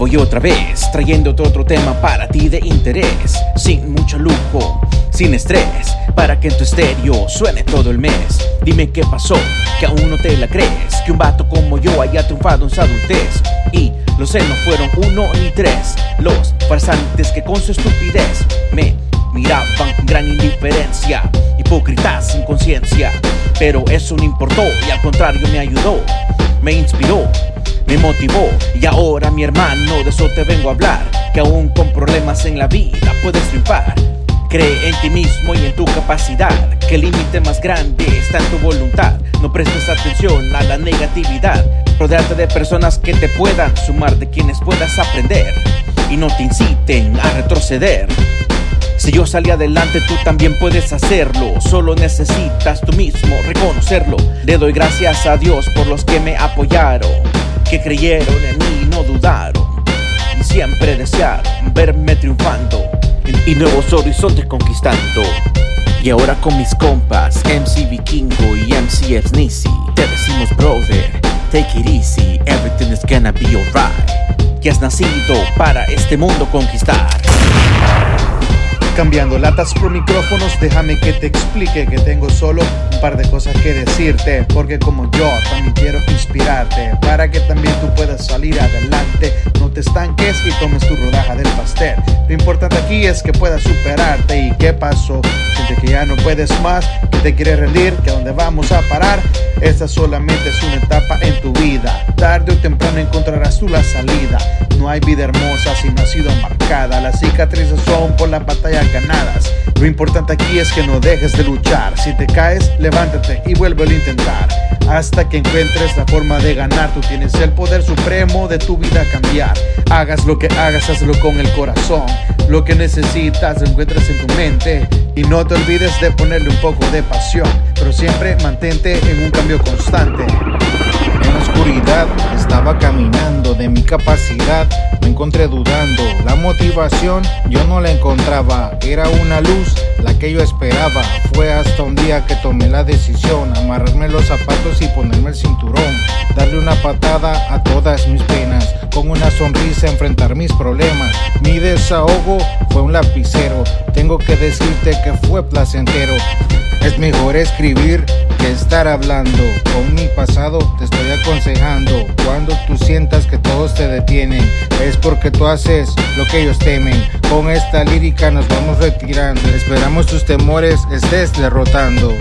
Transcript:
otra vez, trayéndote otro tema para ti de interés, sin mucho lujo, sin estrés, para que en tu estéreo suene todo el mes. Dime qué pasó, que aún no te la crees, que un vato como yo haya triunfado en su adultez. Y los celos fueron uno ni tres, los farsantes que con su estupidez me miraban con gran indiferencia, hipócritas sin conciencia. Pero eso no importó y al contrario me ayudó, me inspiró me motivó y ahora mi hermano de eso te vengo a hablar, que aún con problemas en la vida puedes triunfar. Cree en ti mismo y en tu capacidad, que el límite más grande está en tu voluntad. No prestes atención a la negatividad, rodearte de personas que te puedan sumar, de quienes puedas aprender y no te inciten a retroceder. Si yo salí adelante, tú también puedes hacerlo. Solo necesitas tú mismo reconocerlo. Le doy gracias a Dios por los que me apoyaron que creyeron en mí y no dudaron y siempre desearon verme triunfando y nuevos horizontes conquistando. Y ahora con mis compas, MC Vikingo y MC Nisi, te decimos brother, take it easy, everything is gonna be alright. Que has nacido para este mundo conquistar. Cambiando latas por micrófonos, déjame que te explique que tengo solo un par de cosas que decirte. Porque como yo también quiero inspirarte para que también tú puedas salir adelante. No te estanques y tomes tu rodaja del pastel. Lo importante aquí es que puedas superarte. ¿Y qué pasó? Siente que ya no puedes más, que te quieres rendir, que a dónde vamos a parar. Esta solamente es una etapa en tu vida. Tarde o temprano encontrarás tú la salida. No hay vida hermosa si no ha sido marcada. Las cicatrices son por las batallas ganadas. Lo importante aquí es que no dejes de luchar. Si te caes, levántate y vuelve a intentar. Hasta que encuentres la forma de ganar. Tú tienes el poder supremo de tu vida cambiar. Hagas lo que hagas, hazlo con el corazón. Lo que necesitas lo encuentras en tu mente. Y no te olvides de ponerle un poco de pasión. Pero siempre mantente en un cambio constante. Estaba caminando de mi capacidad, me encontré dudando. La motivación yo no la encontraba, era una luz la que yo esperaba. Fue hasta un día que tomé la decisión, amarrarme los zapatos y ponerme el cinturón, darle una patada a todas mis penas, con una sonrisa enfrentar mis problemas. Mi desahogo fue un lapicero, tengo que decirte que fue placentero. Es mejor escribir que estar hablando. Con mi pasado te estoy aconsejando. Cuando tú sientas que todos te detienen, es porque tú haces lo que ellos temen. Con esta lírica nos vamos retirando. Esperamos tus temores estés derrotando.